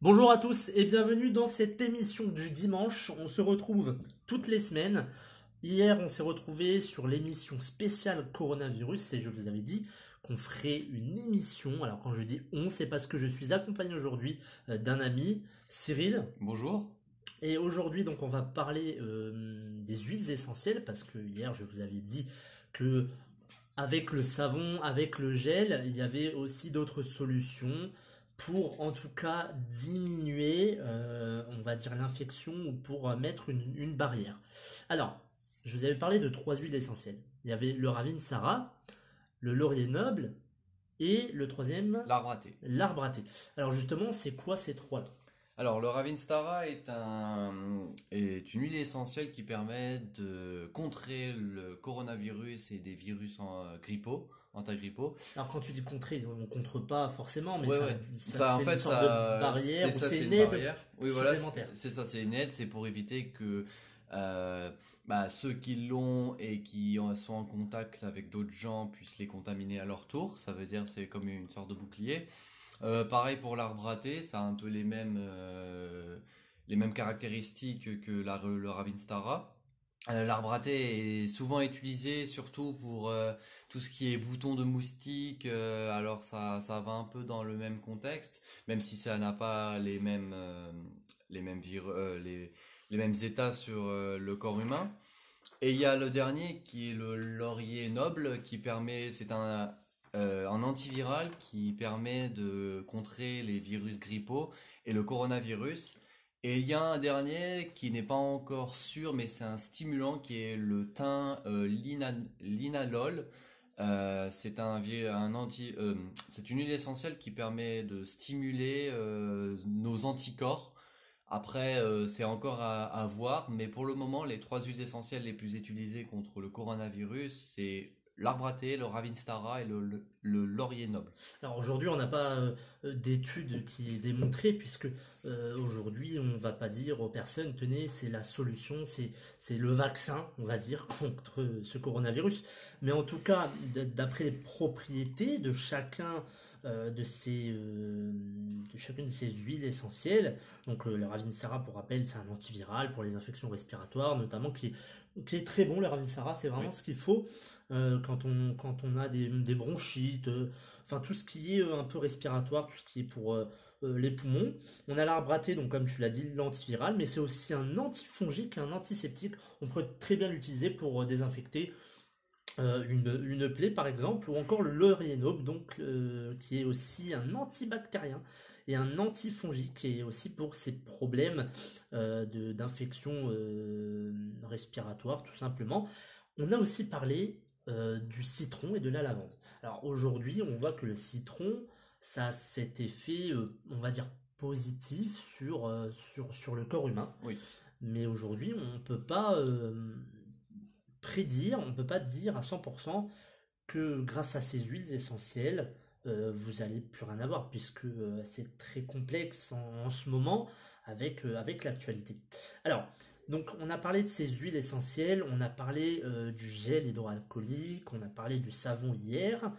Bonjour à tous et bienvenue dans cette émission du dimanche. On se retrouve toutes les semaines. Hier, on s'est retrouvé sur l'émission spéciale coronavirus et je vous avais dit qu'on ferait une émission. Alors quand je dis on, c'est parce que je suis accompagné aujourd'hui euh, d'un ami, Cyril. Bonjour. Et aujourd'hui, donc, on va parler euh, des huiles essentielles parce que hier, je vous avais dit que avec le savon, avec le gel, il y avait aussi d'autres solutions pour en tout cas diminuer, euh, on va dire, l'infection ou pour mettre une, barrière. Alors, je vous avais parlé de trois huiles essentielles. Il y avait le ravine Sarah, le laurier noble et le troisième L'arbre à thé. L'arbre à thé. Alors justement, c'est quoi ces trois-là? Alors, le Ravinstara est, un, est une huile essentielle qui permet de contrer le coronavirus et des virus en euh, grippaux, antagrippaux. Alors, quand tu dis contrer, on ne contre pas forcément, mais ça, c'est une sorte de barrière c'est une, aide oui, voilà, C'est ça, c'est une aide, c'est pour éviter que euh, bah, ceux qui l'ont et qui sont en contact avec d'autres gens puissent les contaminer à leur tour. Ça veut dire c'est comme une sorte de bouclier. Euh, pareil pour l'arbre à thé, ça a un peu les mêmes, euh, les mêmes caractéristiques que le Ravinstara. Euh, l'arbre à thé est souvent utilisé surtout pour tout ce qui est boutons de moustique. alors ça, ça va un peu dans le même contexte, même si ça n'a pas les mêmes, les mêmes les, mêmes états sur le corps humain. Et il y a le dernier qui est le laurier noble qui permet, c'est un antiviral qui permet de contrer les virus grippaux et le coronavirus. Et il y a un dernier qui n'est pas encore sûr, mais c'est un stimulant qui est le thym euh, linalol. Euh, c'est un, un anti, c'est une huile essentielle qui permet de stimuler nos anticorps. Après, c'est encore à, à, voir, mais pour le moment, les trois huiles essentielles les plus utilisées contre le coronavirus, c'est l'arbre à thé, le ravinstara et le, laurier noble. Alors aujourd'hui, on n'a pas euh, d'études qui est démontrée, puisque euh, aujourd'hui, on ne va pas dire aux personnes, tenez, c'est la solution, c'est le vaccin, on va dire, contre ce coronavirus. Mais en tout cas, d'après les propriétés de chacun euh, de, ces, de chacune de ces huiles essentielles. Donc le Ravinsara, pour rappel, c'est un antiviral pour les infections respiratoires, notamment qui qui est très bon. Le Ravinsara, c'est vraiment ce qu'il faut. Euh, quand, on, quand on a des, bronchites, euh, enfin tout ce qui est euh, un peu respiratoire, tout ce qui est pour les poumons. On a l'arbre à thé, donc comme tu l'as dit, l'antiviral, mais c'est aussi un antifongique, un antiseptique. On peut très bien l'utiliser pour désinfecter une, une, plaie par exemple, ou encore le laurienope, donc qui est aussi un antibactérien et un antifongique, et aussi pour ces problèmes d'infection respiratoire tout simplement. On a aussi parlé euh, du citron et de la lavande. Alors aujourd'hui, on voit que le citron, ça a cet effet, euh, on va dire, positif sur, euh, sur, sur le corps humain. Oui. Mais aujourd'hui, on ne peut pas prédire, on ne peut pas dire à 100% que grâce à ces huiles essentielles, vous allez plus rien avoir, puisque c'est très complexe en, ce moment avec, avec l'actualité. Alors, donc on a parlé de ces huiles essentielles, on a parlé euh, du gel hydroalcoolique, on a parlé du savon hier,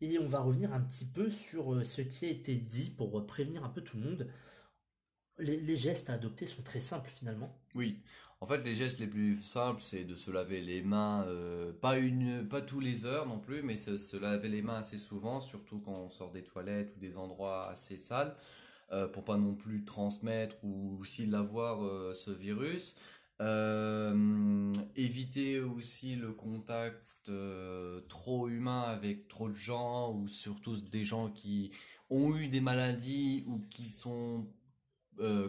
et on va revenir un petit peu sur euh, ce qui a été dit pour prévenir un peu tout le monde. Les, gestes à adopter sont très simples finalement. Oui, en fait les gestes les plus simples c'est de se laver les mains, euh, pas, une, pas tous les heures non plus, mais se laver les mains assez souvent, surtout quand on sort des toilettes ou des endroits assez sales. Euh, pour pas non plus transmettre ou aussi l'avoir euh, ce virus. Euh, éviter aussi le contact trop humain avec trop de gens ou surtout des gens qui ont eu des maladies ou qui sont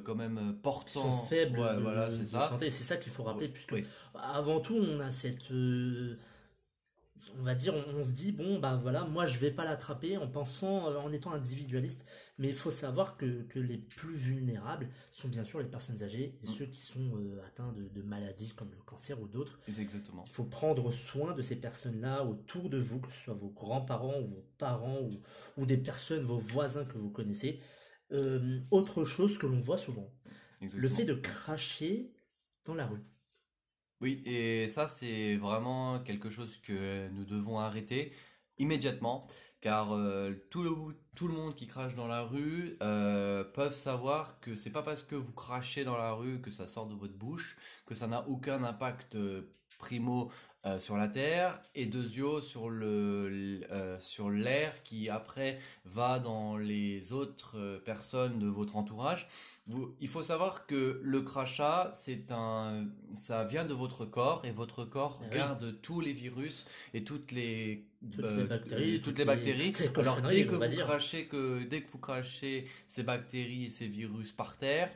quand même portants. Sont faibles voilà, c'est ça. santé. C'est ça qu'il faut rappeler, puisque avant tout, on a cette on va dire, on, se dit bon ben voilà, moi je vais pas l'attraper en pensant, euh, en étant individualiste, mais il faut savoir que, les plus vulnérables sont bien sûr les personnes âgées et mm. ceux qui sont euh, atteints de, maladies comme le cancer ou d'autres. Exactement. Il faut prendre soin de ces personnes-là autour de vous, que ce soit vos grands-parents ou vos parents ou, des personnes, vos voisins que vous connaissez. Euh, autre chose que l'on voit souvent, le fait de cracher dans la rue. Oui, et ça c'est vraiment quelque chose que nous devons arrêter immédiatement, car euh, tout, le, tout le monde qui crache dans la rue euh, peuvent savoir que c'est pas parce que vous crachez dans la rue que ça sort de votre bouche, que ça n'a aucun impact euh, primo euh, sur la terre et deuxio sur le euh, sur l'air qui après va dans les autres euh, personnes de votre entourage. Vous, il faut savoir que le crachat c'est un ça vient de votre corps et votre corps ah garde tous les virus et toutes les toutes les bactéries, toutes, les, bactéries. Alors dès que vous crachez que dès que vous crachez ces bactéries et ces virus par terre,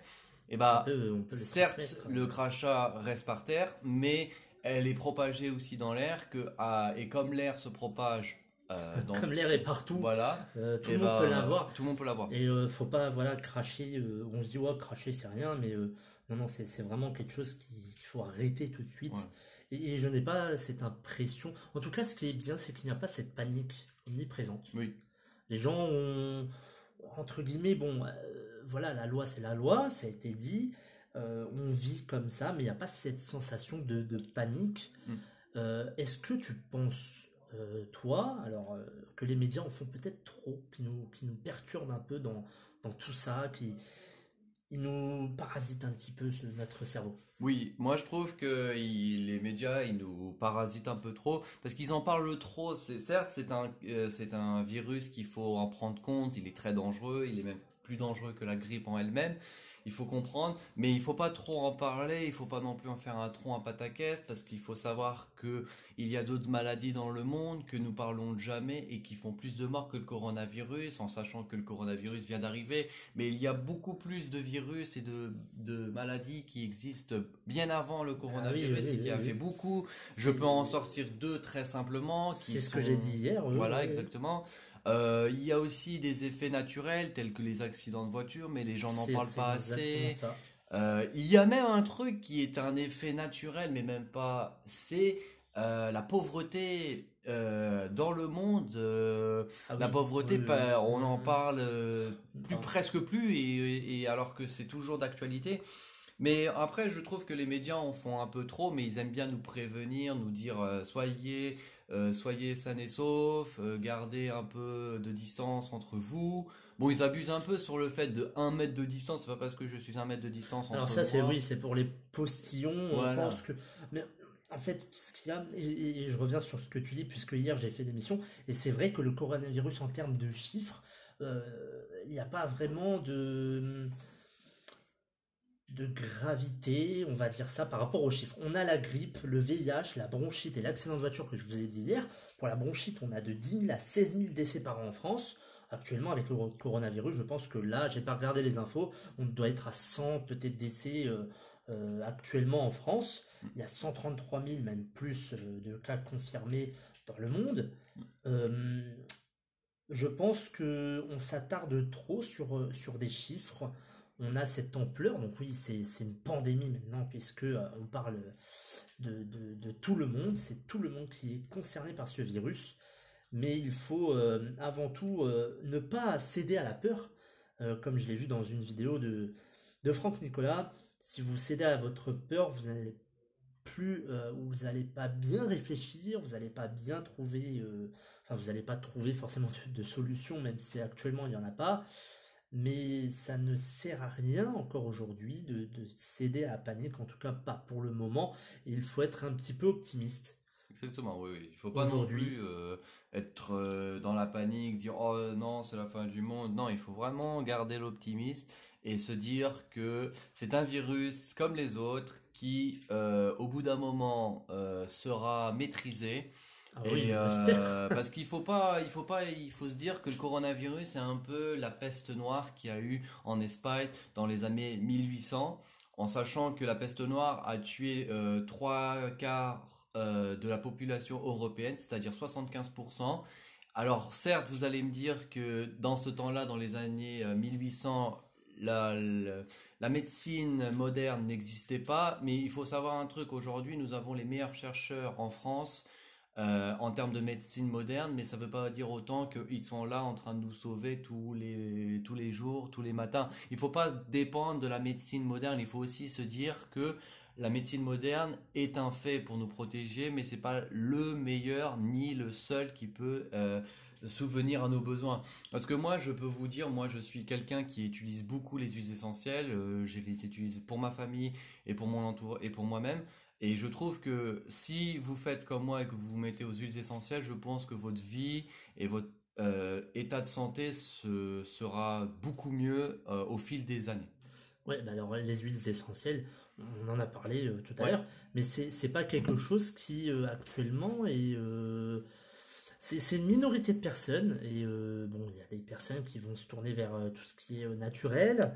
et eh bah, certes, le crachat reste par terre, mais elle est propagée aussi dans l'air que et comme l'air se propage euh, comme l'air est partout voilà euh, tout le monde peut l'avoir. tout le monde peut l'avoir. Et euh, faut pas voilà cracher on se dit ouais cracher c'est rien mais non non c'est vraiment quelque chose qu'il faut arrêter tout de suite. Et, je n'ai pas cette impression. En tout cas ce qui est bien c'est qu'il n'y a pas cette panique omniprésente. Oui. Les gens ont entre guillemets bon voilà la loi c'est la loi ça a été dit euh, on vit comme ça, mais il n'y a pas cette sensation de, panique. Mm. Euh, est-ce que tu penses, euh, toi, alors que les médias en font peut-être trop, qui nous, qui nous perturbent un peu dans, dans tout ça, qui ils nous parasitent un petit peu notre cerveau? Oui, moi je trouve que les médias ils nous parasitent un peu trop parce qu'ils en parlent trop. Certes c'est un c'est un virus qu'il faut en prendre compte. Il est très dangereux. Il est même plus dangereux que la grippe en elle-même il faut comprendre, mais il faut pas trop en parler, il faut pas non plus en faire un tronc à pataquès, parce qu'il faut savoir que il y a d'autres maladies dans le monde que nous parlons jamais et qui font plus de morts que le coronavirus, en sachant que le coronavirus vient d'arriver, mais il y a beaucoup plus de virus et de, de maladies qui existent bien avant le coronavirus ah et qui a fait beaucoup. Je peux en sortir deux très simplement. C'est ce que j'ai dit hier. voilà, exactement. Euh, il y a aussi des effets naturels tels que les accidents de voiture, mais les gens n'en parlent pas assez. Euh, il y a même un truc qui est un effet naturel, mais même pas. C'est euh, la pauvreté dans le monde. Ah la pauvreté, on en parle plus presque plus, et alors que c'est toujours d'actualité. Mais après, je trouve que les médias en font un peu trop, mais ils aiment bien nous prévenir, nous dire soyez, euh, soyez sains et saufs, euh, gardez un peu de distance entre vous. Bon, ils abusent un peu sur le fait de 1 mètre de distance. C'est pas parce que je suis 1 mètre de distance entre Alors ça, c'est oui, c'est pour les postillons. On pense que. Mais en fait, ce qu'il y a, et, je reviens sur ce que tu dis, puisque hier j'ai fait l'émission, et c'est vrai que le coronavirus en termes de chiffres, il n'y a pas vraiment de de gravité, on va dire ça, par rapport aux chiffres. On a la grippe, le VIH, la bronchite et l'accident de voiture que je vous ai dit hier. Pour la bronchite, on a de 10 000 à 16 000 décès par an en France. Actuellement, avec le coronavirus, je pense que là, j'ai pas regardé les infos, on doit être à 100 peut-être décès euh, euh, actuellement en France. Il y a 133 000, même plus, euh, de cas confirmés dans le monde. je pense que on s'attarde trop sur, sur des chiffres on a cette ampleur. Donc oui, c'est une pandémie maintenant, puisque euh, on parle de, tout le monde. C'est tout le monde qui est concerné par ce virus. Mais il faut euh, avant tout euh, ne pas céder à la peur, comme je l'ai vu dans une vidéo de, de Franck Nicolas. Si vous cédez à votre peur, vous n'allez plus, vous n'allez pas bien réfléchir, vous n'allez pas bien trouver, enfin vous n'allez pas trouver forcément de, de solution, même si actuellement il n'y en a pas mais ça ne sert à rien encore aujourd'hui de, céder à la panique, en tout cas pas pour le moment. Il faut être un petit peu optimiste. Exactement, oui, oui. Il faut pas non plus euh, être euh, dans la panique, dire oh non c'est la fin du monde. Non, il faut vraiment garder l'optimisme et se dire que c'est un virus comme les autres qui, euh, au bout d'un moment, sera maîtrisé ah euh, parce qu'il faut pas, il faut pas, il faut se dire que le coronavirus c'est un peu la peste noire qu'il y a eu en Espagne dans les années 1800, en sachant que la peste noire a tué euh, trois quarts de la population européenne, c'est-à-dire 75%. Alors certes, vous allez me dire que dans ce temps-là, dans les années 1800, la, la, médecine moderne n'existait pas, mais il faut savoir un truc, aujourd'hui nous avons les meilleurs chercheurs en France euh, en termes de médecine moderne, mais ça ne veut pas dire autant qu'ils sont là en train de nous sauver tous les, tous les jours, tous les matins. Il ne faut pas dépendre de la médecine moderne, il faut aussi se dire que la médecine moderne est un fait pour nous protéger, mais c'est pas le meilleur ni le seul qui peut euh, souvenir à nos besoins. Parce que moi, je peux vous dire, moi, je suis quelqu'un qui utilise beaucoup les huiles essentielles. Euh, je les utilise pour ma famille et pour mon entourage et pour moi-même. Et je trouve que si vous faites comme moi et que vous vous mettez aux huiles essentielles, je pense que votre vie et votre euh, état de santé se, sera beaucoup mieux euh, au fil des années. Ouais, bah alors les huiles essentielles, on en a parlé tout à l'heure, mais c'est pas quelque chose qui actuellement est c'est une minorité de personnes et euh, bon il y a des personnes qui vont se tourner vers euh, tout ce qui est euh, naturel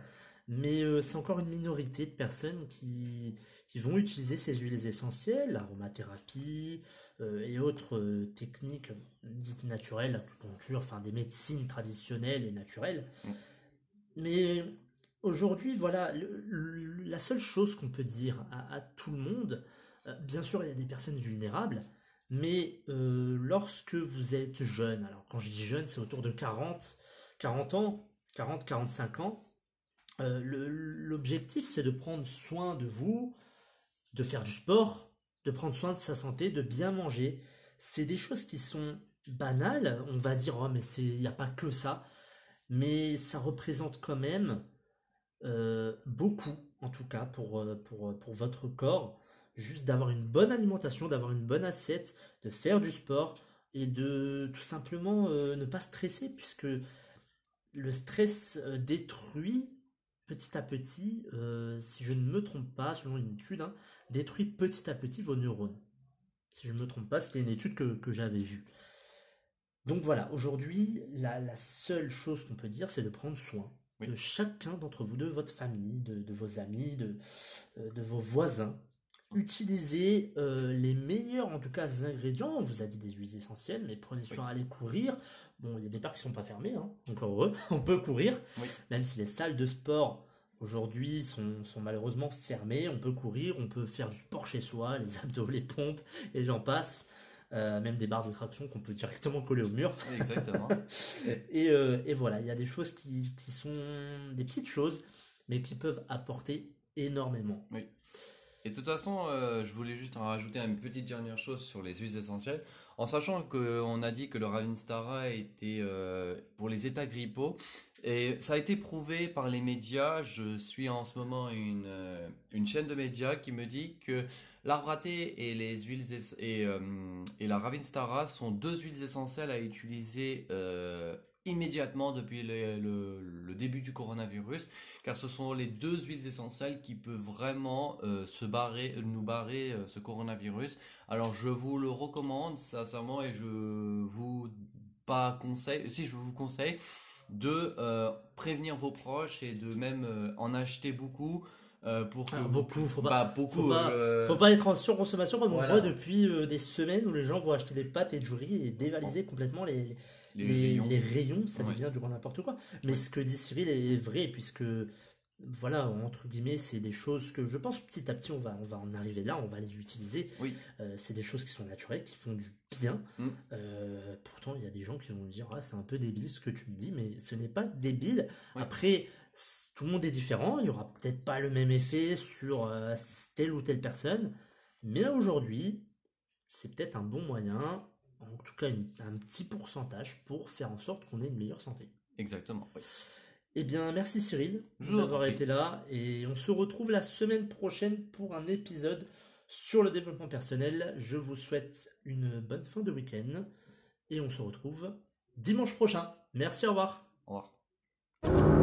mais c'est encore une minorité de personnes qui, qui vont utiliser ces huiles essentielles l'aromathérapie et autres techniques dites naturelles l'acupuncture enfin des médecines traditionnelles et naturelles mm. mais aujourd'hui voilà la seule chose qu'on peut dire à, à, tout le monde bien sûr il y a des personnes vulnérables mais euh, lorsque vous êtes jeune, alors quand je dis jeune, c'est autour de 40, 40 ans, 40, 45 ans, euh, l'objectif c'est de prendre soin de vous, de faire du sport, de prendre soin de sa santé, de bien manger. C'est des choses qui sont banales, on va dire, oh, mais il n'y a pas que ça, mais ça représente quand même euh, beaucoup, en tout cas, pour, pour, pour votre corps juste d'avoir une bonne alimentation, d'avoir une bonne assiette, de faire du sport et de tout simplement euh, ne pas stresser puisque le stress euh, détruit petit à petit, euh, si je ne me trompe pas, selon une étude, hein, détruit petit à petit vos neurones. Si je ne me trompe pas, c'était une étude que, j'avais vue. Donc voilà, aujourd'hui, la, seule chose qu'on peut dire, c'est de prendre soin de chacun d'entre vous, de votre famille, de, vos amis, de, de vos voisins, utilisez euh, les meilleurs en tout cas ingrédients. On vous a dit des huiles essentielles, mais prenez soin d'aller courir. Bon, il y a des parcs qui sont pas fermés, hein, donc heureux, on peut courir, même si les salles de sport aujourd'hui sont, sont, malheureusement fermées. On peut courir, on peut faire du sport chez soi, les abdos, les pompes, et j'en passe. Euh, même des barres de traction qu'on peut directement coller au mur. Exactement. et, euh, et, voilà, il y a des choses qui, qui, sont des petites choses, mais qui peuvent apporter énormément. Oui. Et de toute façon, euh, je voulais juste en rajouter une petite dernière chose sur les huiles essentielles. En sachant qu'on a dit que le Ravinstara était euh, pour les états grippaux, et ça a été prouvé par les médias. Je suis en ce moment une, euh, une chaîne de médias qui me dit que l'arbre et les huiles et, et la Ravinstara sont deux huiles essentielles à utiliser immédiatement depuis le, début du coronavirus, car ce sont les deux huiles essentielles qui peuvent vraiment euh, se barrer, nous barrer euh, ce coronavirus. Alors je vous le recommande sincèrement et je vous pas conseille, si je vous conseille de euh, prévenir vos proches et de même en acheter beaucoup. pour que ah, beaucoup, faut pas, bah, beaucoup, faut pas, être en surconsommation comme on voit depuis des semaines où les gens vont acheter des pâtes et du riz et dévaliser complètement les, les, rayons. ça devient du grand n'importe quoi. Mais ce que dit Cyril est vrai, puisque, voilà, entre guillemets, c'est des choses que je pense petit à petit, on va, on va en arriver là, on va les utiliser. Oui. Euh, c'est des choses qui sont naturelles, qui font du bien. Mm. Euh, pourtant, il y a des gens qui vont me dire, ah, c'est un peu débile ce que tu me dis, mais ce n'est pas débile. Après, tout le monde est différent, il n'y aura peut-être pas le même effet sur euh, telle ou telle personne, mais aujourd'hui, c'est peut-être un bon moyen en tout cas un petit pourcentage pour faire en sorte qu'on ait une meilleure santé. Exactement. Eh bien, merci Cyril d'avoir été là et on se retrouve la semaine prochaine pour un épisode sur le développement personnel. Je vous souhaite une bonne fin de week-end et on se retrouve dimanche prochain. Merci, au revoir. Au revoir.